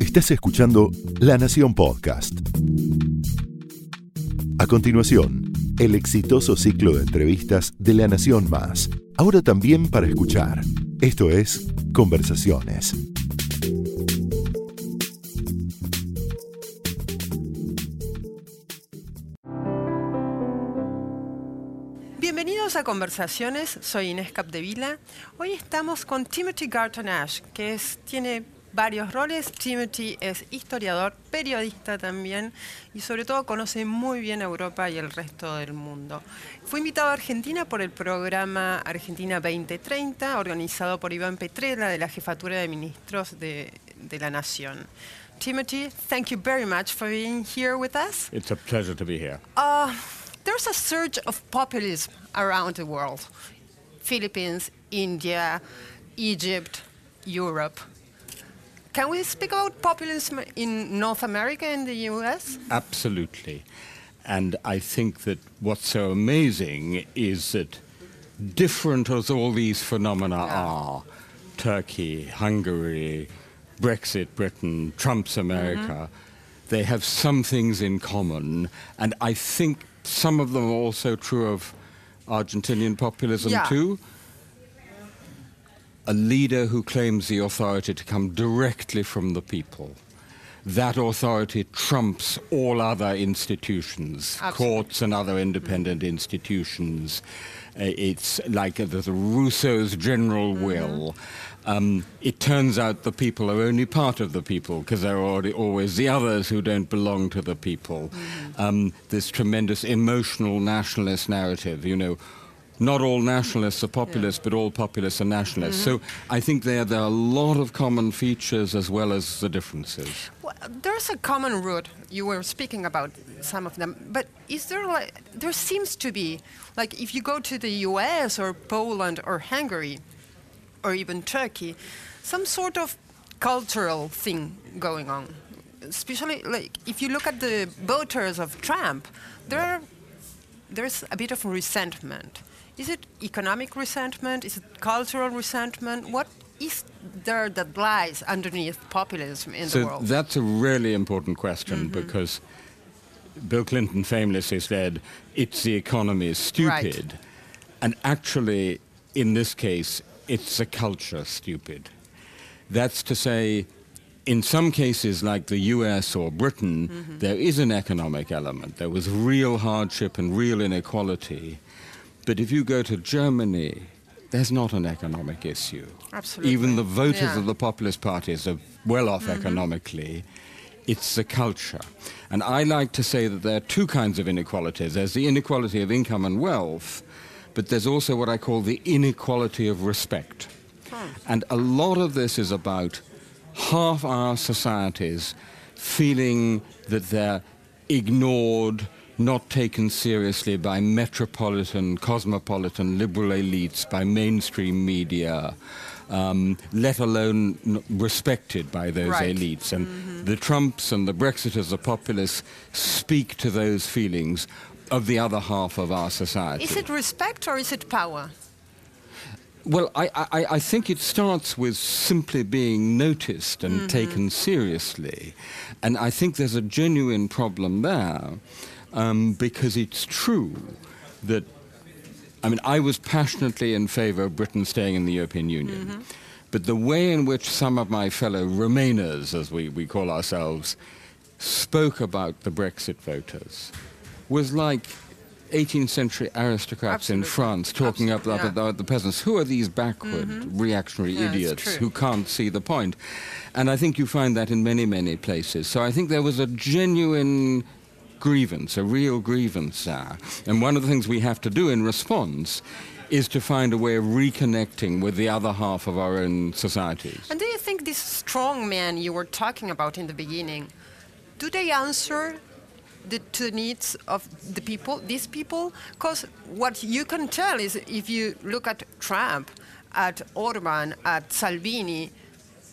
Estás escuchando La Nación Podcast. A continuación, el exitoso ciclo de entrevistas de La Nación Más, ahora también para escuchar. Esto es Conversaciones. Bienvenidos a Conversaciones, soy Inés Capdevila. Hoy estamos con Timothy Garton Ash, que es, tiene varios roles. Timothy es historiador, periodista también y sobre todo conoce muy bien Europa y el resto del mundo. Fue invitado a Argentina por el programa Argentina 2030, organizado por Iván Petrella de la Jefatura de Ministros de, de la Nación. Timothy, thank you very much for being here with us. It's a pleasure to be here. Uh, there's a surge of populism around the world Philippines, India, Egypt, Europe. Can we speak about populism in North America and the US? Absolutely. And I think that what's so amazing is that different as all these phenomena are Turkey, Hungary, Brexit, Britain, Trump's America mm-hmm. they have some things in common. And I think some of them are also true of Argentinian populism Yeah. too. A leader who claims the authority to come directly from the people. That authority trumps all other institutions, Absolutely. courts and other independent institutions. Uh, it's like uh, the Rousseau's general will. Um, it turns out the people are only part of the people because there are already always the others who don't belong to the people. Um, this tremendous emotional nationalist narrative, you know, not all nationalists are populists, but all populists are nationalists. Mm-hmm. So I think there, there are a lot of common features as well as the differences. Well, there's a common root. You were speaking about some of them, but is there like there seems to be like if you go to the U.S. or Poland or Hungary or even Turkey, some sort of cultural thing going on. Especially like if you look at the voters of Trump, there there's a bit of resentment. Is it economic resentment? Is it cultural resentment? What is there that lies underneath populism in the So world? that's a really important question mm-hmm. because Bill Clinton famously said, it's the economy is Right. stupid. And actually, in this case, it's the culture stupid. That's to say, in some cases, like the US or Britain, mm-hmm. there is an economic element. There was real hardship and real inequality. But if you go to Germany, there's not an economic issue. Absolutely. Even the voters Yeah. of the populist parties are well off mm-hmm. economically. It's the culture. And I like to say that there are two kinds of inequalities there's the inequality of income and wealth, but there's also what I call the inequality of respect. And a lot of this is about half our societies feeling that they're ignored, not taken seriously by metropolitan, cosmopolitan, liberal elites, by mainstream media, um, let alone n- respected by those Right. elites. And the Trumps and the Brexiters, the populists, speak to those feelings of the other half of our society. Is it respect or is it power? Well, I, I, I think it starts with simply being noticed and taken seriously. And I think there's a genuine problem there um, because it's true that, I mean, I was passionately in favor of Britain staying in the European Union. But the way in which some of my fellow Remainers, as we, we call ourselves, spoke about the Brexit voters was like 18th century aristocrats in France talking Absolutely, up yeah. Mm-hmm. about the peasants. Who are these backward reactionary Yeah, idiots who can't see the point? And I think you find that in many, many places. So I think there was a genuine grievance, a real grievance there. And one of the things we have to do in response is to find a way of reconnecting with the other half of our own societies. And do you think these strong men you were talking about in the beginning, do they answer the, to the needs of the people, these people? Because what you can tell is if you look at Trump, at Orban, at Salvini,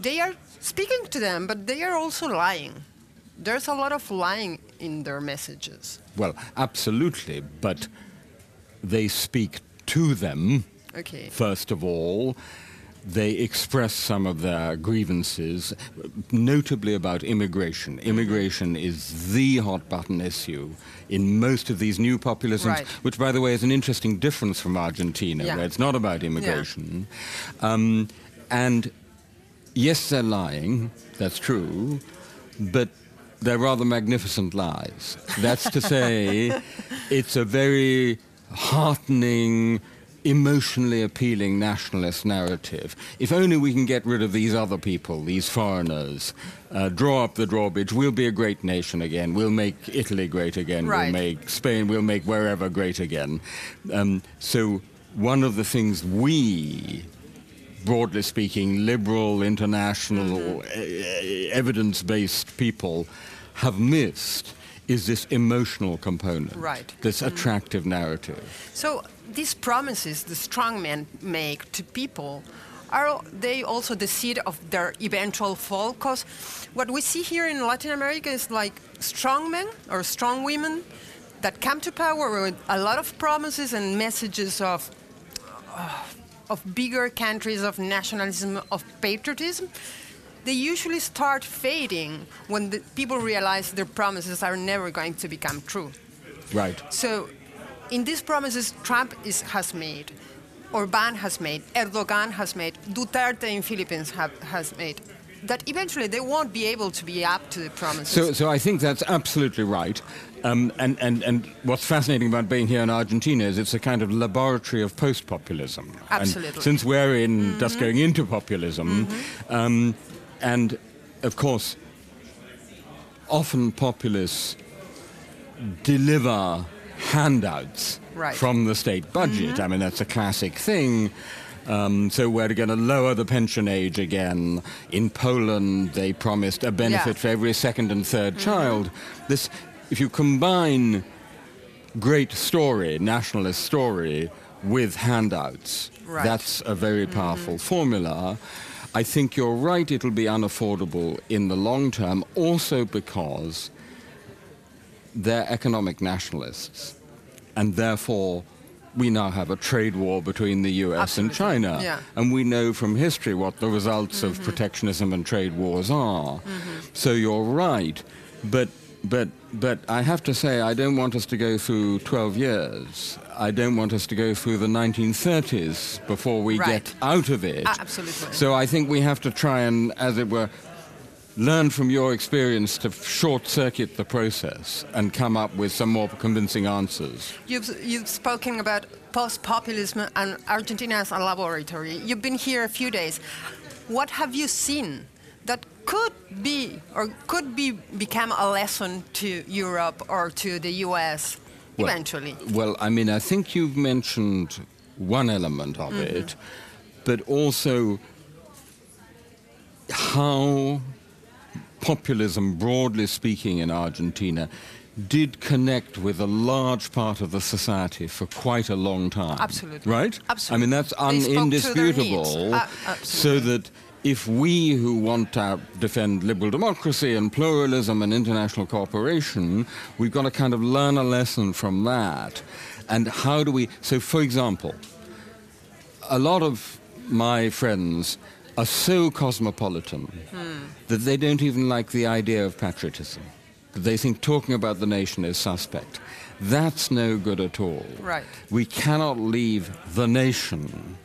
they are speaking to them, but they are also lying. There's a lot of lying in their messages. Well, absolutely, but they speak to them Okay. first of all. they express some of their grievances, notably about immigration. Immigration is the hot button issue in most of these new populisms, Right. which, by the way, is an interesting difference from Argentina, Yeah. where it's not about immigration. Um, and yes, they're lying, that's true, but they're rather magnificent lies. That's to say, it's a very heartening, emotionally appealing nationalist narrative. If only we can get rid of these other people, these foreigners, uh, draw up the drawbridge, we'll be a great nation again. We'll make Italy great again. Right. We'll make Spain, we'll make wherever great again. Um, so, one of the things we broadly speaking, liberal, international, e- evidence based people have missed is this emotional component, Right. this attractive narrative. So these promises the strong men make to people are they also the seed of their eventual fall? Because what we see here in Latin America is like strong men or strong women that come to power with a lot of promises and messages of uh, of bigger countries, of nationalism, of patriotism. They usually start fading when the people realize their promises are never going to become true. Right. So, in these promises Trump is, has made, Orban has made, Erdogan has made, Duterte in Philippines have, has made, that eventually they won't be able to be up to the promises. So, so I think that's absolutely right. Um, and, and, and what's fascinating about being here in Argentina is it's a kind of laboratory of post populism. Absolutely. since we're in just going into populism, um, and of course, often populists deliver handouts Right. from the state budget. I mean, that's a classic thing. Um, so we're going to lower the pension age again. In Poland, they promised a benefit Yeah. for every second and 3rd child. This, if you combine great story, nationalist story, with handouts, Right. that's a very powerful formula. I think you're right; it'll be unaffordable in the long term, also because they're economic nationalists, and therefore we now have a trade war between the US and China. Yeah. And we know from history what the results of mm-hmm. protectionism and trade wars are. Mm-hmm. So you're right. But, but, but I have to say, I don't want us to go through 12 years. I don't want us to go through the 1930s before we Right. get out of it. Absolutely. So I think we have to try and, as it were, learn from your experience to short circuit the process and come up with some more convincing answers. You've, you've spoken about post populism and Argentina as a laboratory. You've been here a few days. What have you seen that could be or could be become a lesson to Europe or to the US Well- eventually? Well, I mean, I think you've mentioned one element of mm-hmm. it, but also how populism, broadly speaking, in Argentina did connect with a large part of the society for quite a long time. Absolutely. Right? Absolutely. I mean, that's They spoke to their needs. unindisputable. Uh, a- so that if we who want to defend liberal democracy and pluralism and international cooperation, we've got to kind of learn a lesson from that. And how do we. So, for example, a lot of my friends are so cosmopolitan that they don't even like the idea of patriotism. They think talking about the nation is suspect. That's no good at all. Right. We cannot leave the nation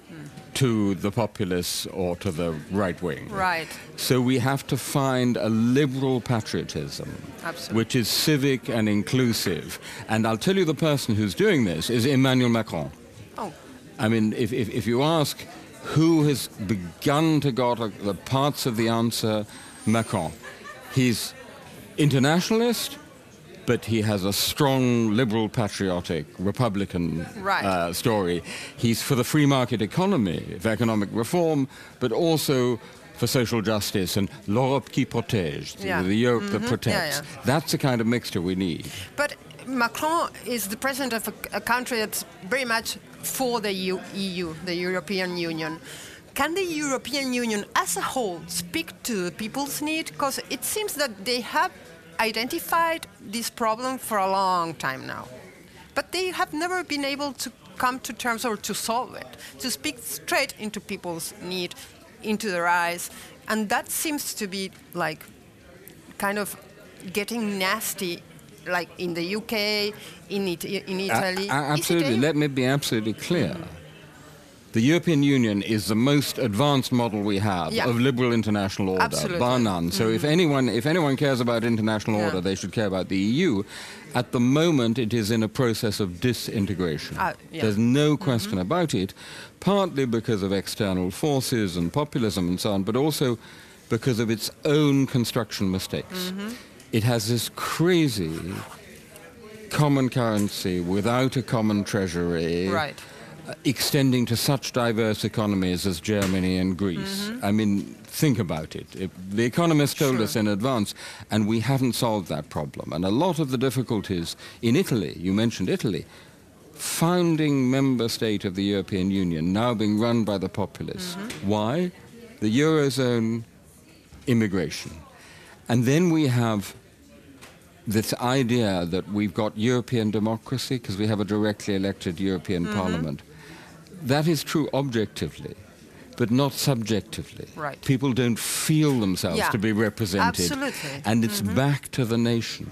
to the populists or to the right wing. Right. So we have to find a liberal patriotism, Absolutely. which is civic and inclusive. And I'll tell you the person who's doing this is Emmanuel Macron. Oh, I mean, if, if, if you ask who has begun to got the parts of the answer, Macron. He's internationalist, but he has a strong liberal, patriotic, Republican Right. uh, story. He's for the free market economy, of economic reform, but also for social justice and l'Europe qui protège, the- Yeah. the Europe that protects. yeah. That's the kind of mixture we need. But Macron is the president of a, a country that's very much for the EU, the European Union. Can the European Union as a whole speak to the people's need? Because it seems that they have identified this problem for a long time now. But they have never been able to come to terms or to solve it, to speak straight into people's need, into their eyes, and that seems to be like kind of getting nasty like in the UK, in, it, in Italy. A- absolutely. Let me be absolutely clear. The European Union is the most advanced model we have Yeah. of liberal international order, Absolutely. bar none. So if mm-hmm. anyone if anyone cares about international Yeah. order, they should care about the EU. At the moment, it is in a process of disintegration. Ah, yeah. There's no mm-hmm. question about it, partly because of external forces and populism and so on, but also because of its own construction mistakes. Mm-hmm. It has this crazy common currency without a common treasury Right. uh, extending to such diverse economies as Germany and Greece. Mm-hmm. I mean, think about it. If the economists told Sure. us in advance, and we haven't solved that problem. And a lot of the difficulties in Italy, you mentioned Italy, founding member state of the European Union, now being run by the populists. Mm-hmm. Why? The Eurozone immigration. And then we have this idea that we've got European democracy because we have a directly elected European Mm-hmm. Parliament. That is true objectively, but not subjectively. Right. People don't feel themselves Yeah. to be represented. Absolutely. Mm-hmm. And it's back to the nation.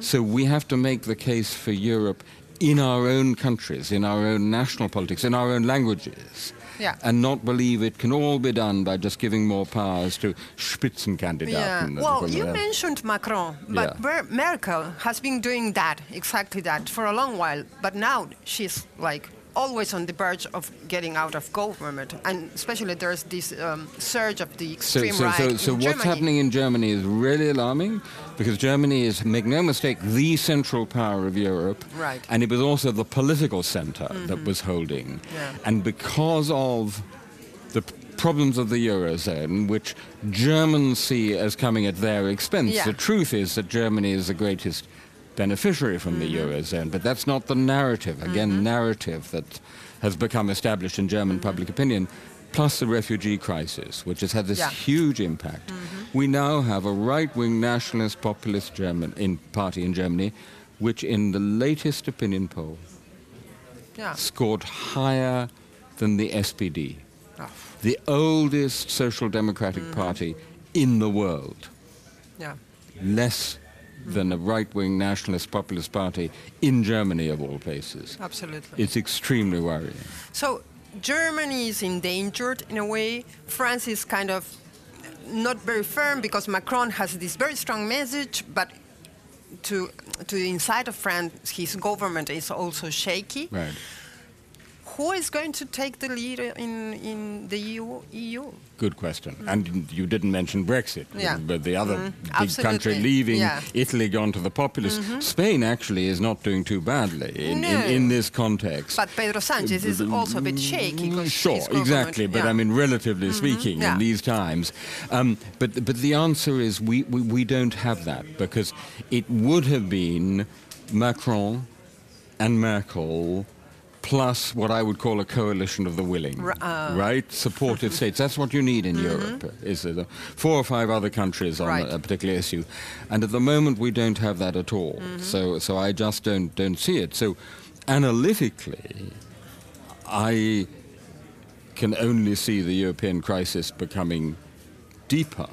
So we have to make the case for Europe in our own countries, in our own national politics, in our own languages. Yeah. And not believe it can all be done by just giving more powers to Spitzenkandidaten. Yeah. Well, you mentioned Macron, but Yeah. Merkel has been doing that, exactly that, for a long while. But now she's like always on the verge of getting out of government, and especially there's this um, surge of the extreme so, right so, in so what's Germany. happening in Germany is really alarming because Germany is, make no mistake, the central power of Europe. Right. Mm-hmm. And it was also the political center that was holding. Yeah. And because of the problems of the Eurozone, which Germans see as coming at their expense, Yeah. the truth is that Germany is the greatest beneficiary from the Mm-hmm. Eurozone. But that's not the narrative. Again, narrative that has become established in German Mm-hmm. public opinion. Plus the refugee crisis, which has had this Yeah. huge impact. We now have a right-wing nationalist populist German in, party in Germany, which in the latest opinion poll yeah. scored higher than the SPD, Oh, the oldest social democratic Mm-hmm. party in the world, yeah. less than a right-wing nationalist populist party in Germany of all places. Absolutely. It's extremely worrying. So Germany is endangered in a way. France is kind of not very firm because Macron has this very strong message, but to to the inside of France, his government is also shaky. Right. Who is going to take the lead in in the EU? EU? Good question. And you didn't mention Brexit, Mm. Yeah. but the other Mm, big country leaving, Yeah. Mm-hmm. Italy gone to the populist. Spain actually is not doing too badly in, No. in, in this context. But Pedro Sanchez is also a bit shaky. Sure, exactly. But yeah. Mm-hmm. I mean, relatively speaking, Yeah. in these times. Um, but but the answer is we, we, we don't have that because it would have been Macron and Merkel plus what I would call a coalition of the willing, R- uh. right? Supportive states. That's what you need in Europe. Is the four or five other countries on. Right. a particular issue, and at the moment we don't have that at all. Mm-hmm. So so I just don't don't see it. So analytically, I can only see the European crisis becoming deeper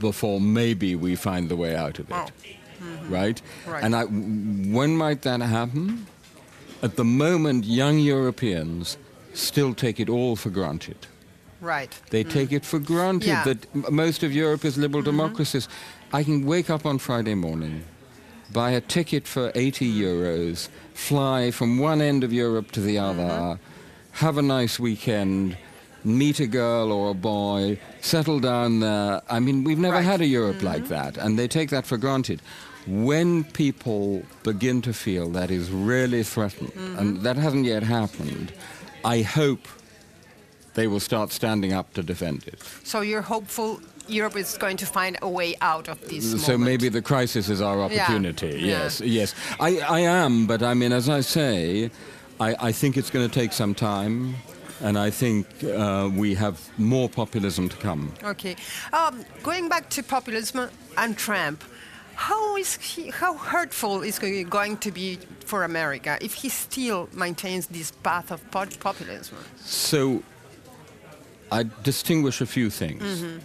before maybe we find the way out of it. Oh. Right? Right. And I, when might that happen? At the moment, young Europeans still take it all for granted. right. They mm. take it for granted Yeah. that most of Europe is liberal mm-hmm. democracies. I can wake up on Friday morning, buy a ticket for 80 mm. euros, fly from one end of Europe to the other, mm-hmm. have a nice weekend, meet a girl or a boy, settle down there. I mean, we've never Right. had a Europe like mm-hmm. that, and they take that for granted. When people begin to feel that is really threatened, and that hasn't yet happened, I hope they will start standing up to defend it. So you're hopeful Europe is going to find a way out of this So moment. maybe the crisis is our opportunity. Yeah. Yes, yes. I, I am, but I mean, as I say, I, I think it's going to take some time, and I think uh, we have more populism to come. Okay. Um, going back to populism and Trump, how is he, how hurtful is he going to be for America if he still maintains this path of populism? So I distinguish a few things. Mm-hmm.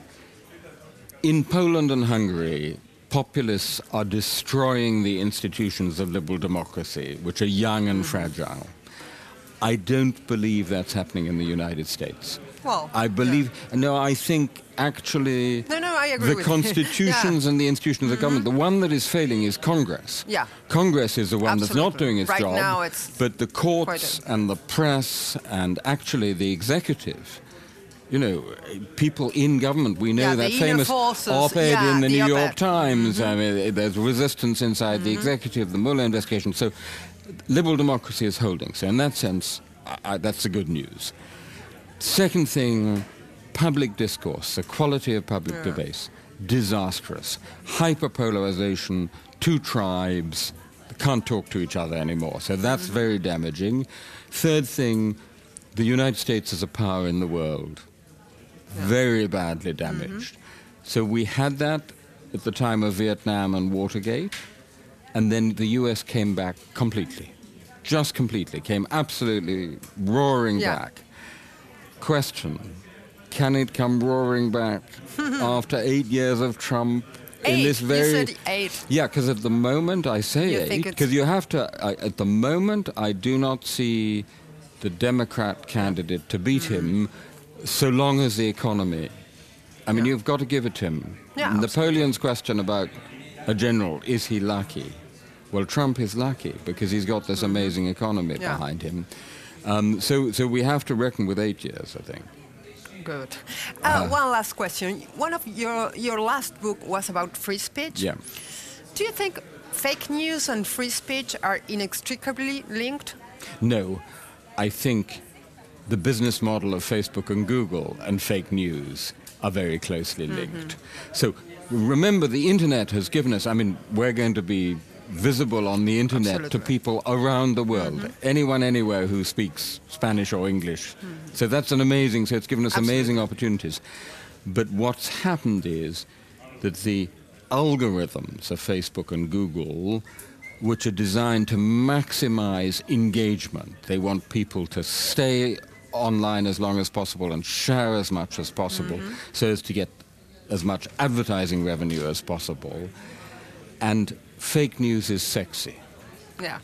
In Poland and Hungary, populists are destroying the institutions of liberal democracy, which are young and mm-hmm. fragile. I don't believe that's happening in the United States. Well, I believe, no, I think actually No, no, I agree the constitutions and the institutions of government, the one that is failing is Congress. Yeah. Congress is the one that's not doing its Right job. now it's but the courts and the press and actually the executive. You know, people in government, we know Yeah, that famous op-ed yeah, in the, the New. York Times. Mm-hmm. I mean, there's resistance inside the mm-hmm. executive, the Mueller investigation. So liberal democracy is holding. So in that sense, I, I, that's the good news. Second thing, public discourse, the quality of public debate, disastrous. Hyperpolarization, two tribes, can't talk to each other anymore. So that's mm. very damaging. Third thing, the United States is a power in the world, very badly mm-hmm. damaged. So we had that at the time of Vietnam and Watergate, and then the US came back completely. Just completely, came absolutely roaring Yeah. back. Question Can it come roaring back after eight years of Trump in Eight. this You very. said eight. Yeah, because at the moment I say You eight, because you have to. I, at the moment, I do not see the Democrat candidate to beat Mm. him, so long as the economy. I mean, you've got to give it to him. Yeah, Napoleon's question about a general is he lucky? Well, Trump is lucky because he's got this amazing economy Mm-hmm. Yeah. behind him. Um, so, so we have to reckon with eight years, I think. Good. Uh, one last question. One of your your last book was about free speech. Yeah. Do you think fake news and free speech are inextricably linked? No, I think the business model of Facebook and Google and fake news are very closely Mm-hmm. linked. So remember, the internet has given us, I mean, we're going to be visible on the internet Absolutely. to people around the world, Mm-hmm. anyone, anywhere who speaks Spanish or English. So that's an amazing, so it's given us amazing opportunities. But what's happened is that the algorithms of Facebook and Google, which are designed to maximize engagement, they want people to stay online as long as possible and share as much as possible so as to get as much advertising revenue as possible. And fake news is sexy. Yeah.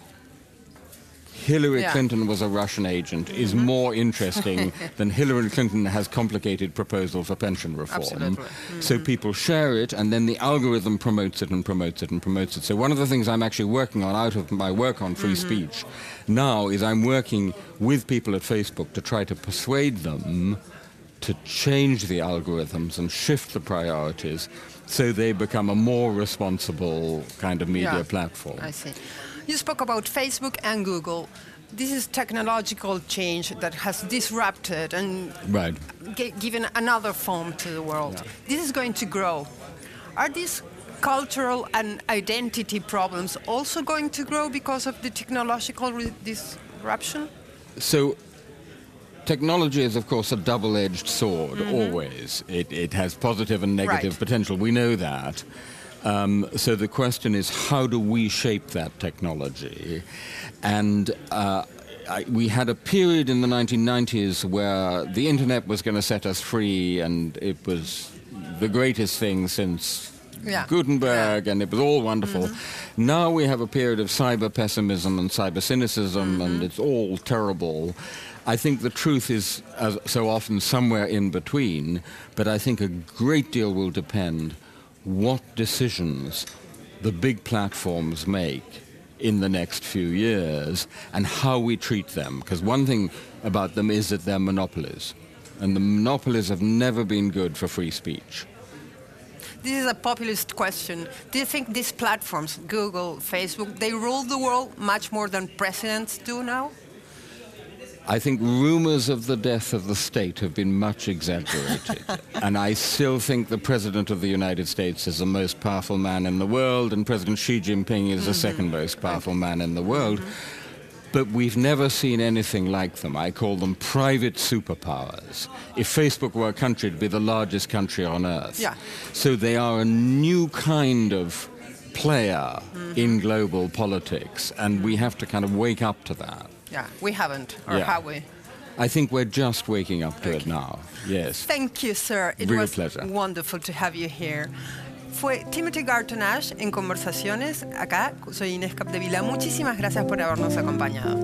Hillary Yeah. Clinton was a Russian agent is mm-hmm. more interesting than Hillary Clinton has complicated proposal for pension reform. Absolutely. So mm-hmm. people share it, and then the algorithm promotes it and promotes it and promotes it. So one of the things I'm actually working on out of my work on free mm-hmm. speech now is I'm working with people at Facebook to try to persuade them to change the algorithms and shift the priorities so they become a more responsible kind of media Yeah. platform. I see. You spoke about Facebook and Google. This is technological change that has disrupted and Right. gi- given another form to the world. This is going to grow. Are these cultural and identity problems also going to grow because of the technological re- disruption? So, technology is, of course, a double edged sword, always. It, it has positive and negative Mm-hmm. Right. potential. We know that. Um, so, the question is how do we shape that technology? And uh, I, we had a period in the 1990s where the internet was going to set us free, and it was the greatest thing since Yeah. Gutenberg, and it was all wonderful. Now we have a period of cyber pessimism and cyber cynicism, and it's all terrible. I think the truth is, so often, somewhere in between, but I think a great deal will depend what decisions the big platforms make in the next few years and how we treat them. Because one thing about them is that they're monopolies, and the monopolies have never been good for free speech. This is a populist question. Do you think these platforms, Google, Facebook, they rule the world much more than presidents do now? I think rumors of the death of the state have been much exaggerated. and I still think the President of the United States is the most powerful man in the world, and President Xi Jinping is the mm-hmm. second most powerful man in the world. Mm-hmm. But we've never seen anything like them. I call them private superpowers. If Facebook were a country, it'd be the largest country on earth. Yeah. So they are a new kind of player mm-hmm. in global politics, and we have to kind of wake up to that. Yeah, we haven't, or Yeah. have we? I think we're just waking up to it now. Yes. Thank you, sir. It Real was pleasure. wonderful to have you here. Fue Timothy Garton Ash en Conversaciones. Acá soy Inés Capdevila. Muchísimas gracias por habernos acompañado.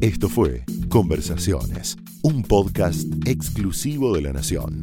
Esto fue Conversaciones, un podcast exclusivo de La Nación.